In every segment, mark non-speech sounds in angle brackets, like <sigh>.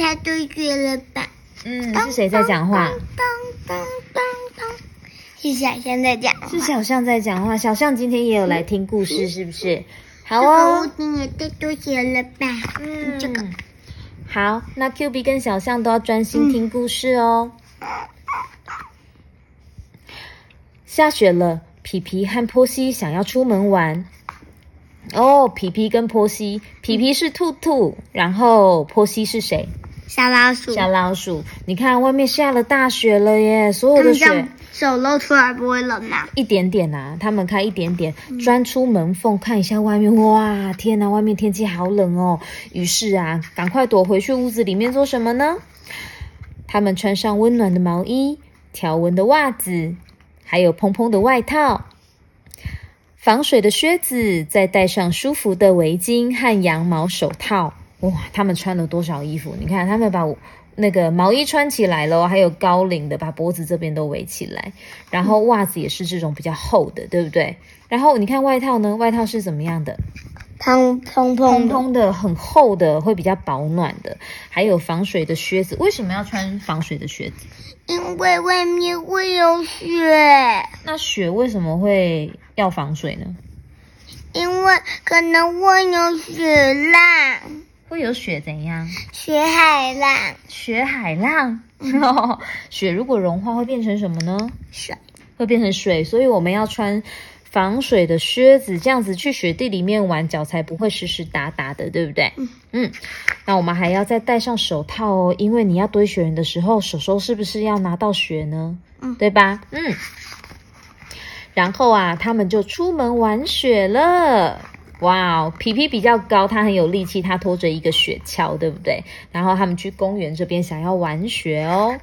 太多雪了吧？嗯，是谁在讲话？当当当当，是小象在讲话。是小象在讲话。小象今天也有来听故事，是不是？好这个哦屋。顶也太多雪了吧？嗯这个好，那 Q B 跟小象都要专心听故事哦。下雪了，皮皮和波西想要出门玩。哦，皮皮跟波西，皮皮是兔兔，然后波西是谁？小老鼠，小老鼠。你看外面下了大雪了耶，所有的雪手露出来不会冷吗？一点点啊，他们开一点点，钻出门缝看一下外面，哇，天哪，外面天气好冷哦。于是啊，赶快躲回去屋子里面做什么呢？他们穿上温暖的毛衣、条纹的袜子，还有蓬蓬的外套，防水的靴子，再戴上舒服的围巾和羊毛手套。哇，他们穿了多少衣服？你看，他们把那个毛衣穿起来了，还有高领的，把脖子这边都围起来。然后袜子也是这种比较厚的，对不对？然后你看外套呢？外套是怎么样的？蓬蓬蓬蓬的，很厚的，会比较保暖的。还有防水的靴子。为什么要穿防水的靴子？因为外面会有雪，那雪为什么会要防水呢？因为可能会有雪浪、会有雪怎样？雪海浪、雪海浪。<laughs> 雪如果融化会变成什么呢？水。会变成水，所以我们要穿防水的靴子，这样子去雪地里面玩，脚才不会湿湿哒哒的，对不对？嗯嗯。那我们还要再戴上手套哦，因为你要堆雪人的时候，手手是不是要拿到雪呢？嗯对吧？嗯。然后啊，他们就出门玩雪了。哇哦，皮皮比较高，他很有力气，他拖着一个雪橇，对不对？然后他们去公园这边想要玩雪哦。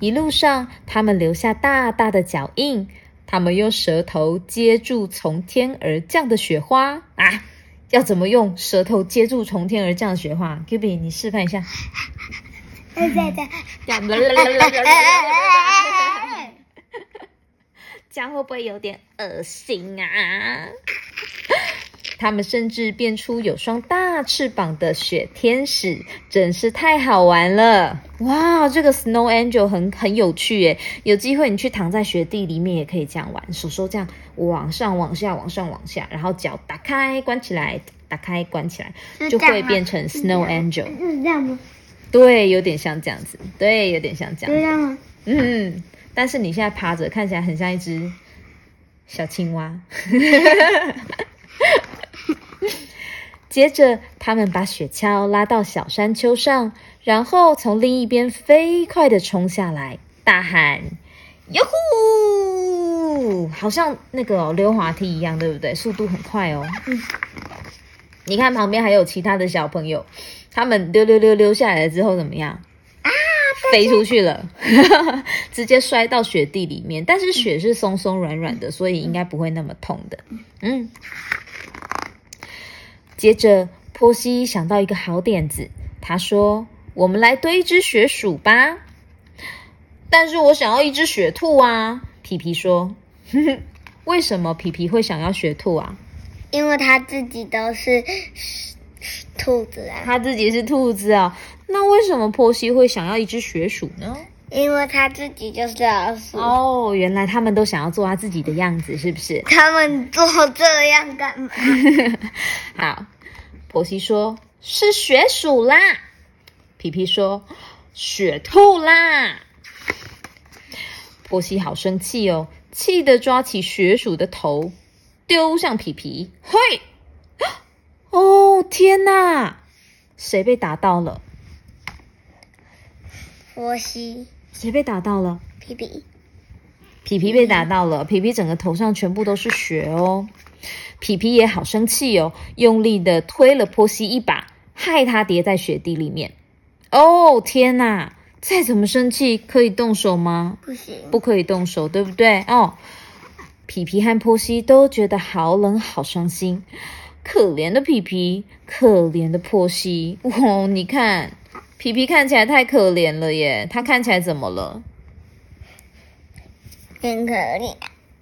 一路上，他们留下大大的脚印，他们用舌头接住从天而降的雪花啊！要怎么用舌头接住从天而降的雪花 b 你示范一下。对对对，这样 <laughs> <laughs> 这样会不会有点恶心啊？他们甚至变出有双大翅膀的雪天使，真是太好玩了！哇，这个 Snow Angel 很很有趣耶！有机会你去躺在雪地里面也可以这样玩，手手这样往上、往下、往上、往下，然后脚打开、关起来，打开、关起来，就会变成 Snow Angel。是这样吗？对，有点像这样子，对，有点像这样。就这样吗？嗯，但是你现在趴着，看起来很像一只小青蛙。<laughs> <laughs> 接着，他们把雪橇拉到小山丘上，然后从另一边飞快的冲下来，大喊：“哟呼！”好像那个哦溜滑梯一样，对不对？速度很快哦。嗯你看旁边还有其他的小朋友，他们溜溜溜溜下来了之后怎么样？飞出去了，<laughs> 直接摔到雪地里面。但是雪是松松软软的，所以应该不会那么痛的。嗯。接着，波西想到一个好点子，他说：“我们来堆一只雪鼠吧。”但是我想要一只雪兔啊！皮皮说：“哼哼，为什么皮皮会想要雪兔啊？因为他自己都是兔子啊，他自己是兔子啊、那为什么波西会想要一只雪鼠呢？因为他自己就是老鼠。哦，原来他们都想要做他自己的样子，是不是？<laughs> 他们做这样干嘛？<laughs> 好，婆媳说是雪鼠啦，皮皮说雪兔啦。婆媳好生气哦，气得抓起雪鼠的头丢向皮皮。嘿，哦天哪，谁被打到了？波西、谁被打到了？皮皮，皮皮被打到了，皮皮整个头上全部都是血哦。皮皮也好生气哦，用力的推了波西一把，害他跌在雪地里面。哦天哪！再怎么生气可以动手吗？不行，不可以动手，对不对？哦，皮皮和波西都觉得好冷，好伤心。可怜的皮皮，可怜的波西。哦，你看，皮皮看起来太可怜了耶。他看起来怎么了？很可怜。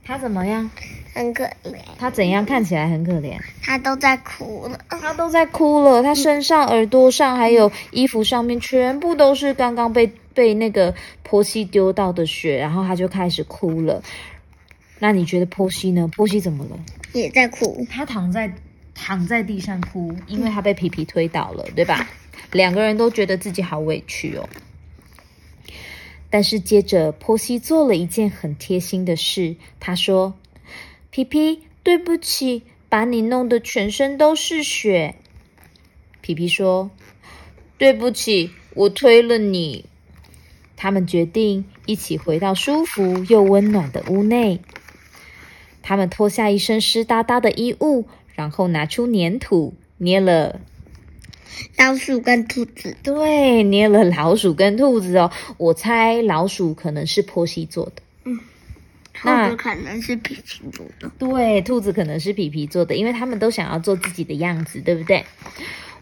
他怎么样？很可怜，他怎样看起来很可怜？他都在哭了。他都在哭了，他身上、耳朵上还有衣服上面全部都是刚刚被被那个波西丢到的血，然后他就开始哭了。那你觉得波西呢？波西怎么了？也在哭。他躺在躺在地上哭，因为他被皮皮推倒了，对吧？两个人都觉得自己好委屈哦。但是接着，波西做了一件很贴心的事，他说。皮皮，对不起，把你弄得全身都是血。皮皮说：“对不起，我推了你。”他们决定一起回到舒服又温暖的屋内。他们脱下一身湿哒哒的衣物，然后拿出粘土，捏了老鼠跟兔子。对，捏了老鼠跟兔子哦。我猜老鼠可能是波西做的。嗯。兔子可能是皮皮做的，对，兔子可能是皮皮做的，因为他们都想要做自己的样子，对不对？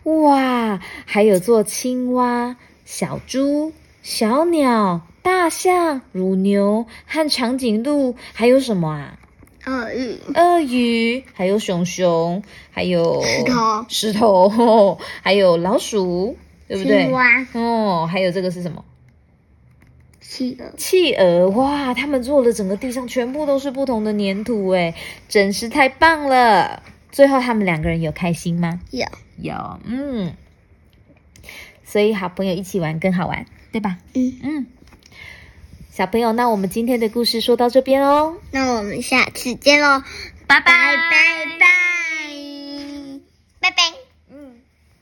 哇，还有做青蛙、小猪、小鸟、大象、乳牛和长颈鹿，还有什么啊？鳄鱼、鳄鱼，还有熊熊，还有石头、石头，<laughs> 还有老鼠，对不对？青蛙，哦，还有这个是什么？企鹅，企鹅，哇！他们做的整个地上全部都是不同的粘土，哎，真是太棒了！最后他们两个人有开心吗？有，有，嗯。所以好朋友一起玩更好玩，对吧？嗯嗯。小朋友，那我们今天的故事说到这边哦，那我们下次见喽，拜。拜拜拜拜。拜拜。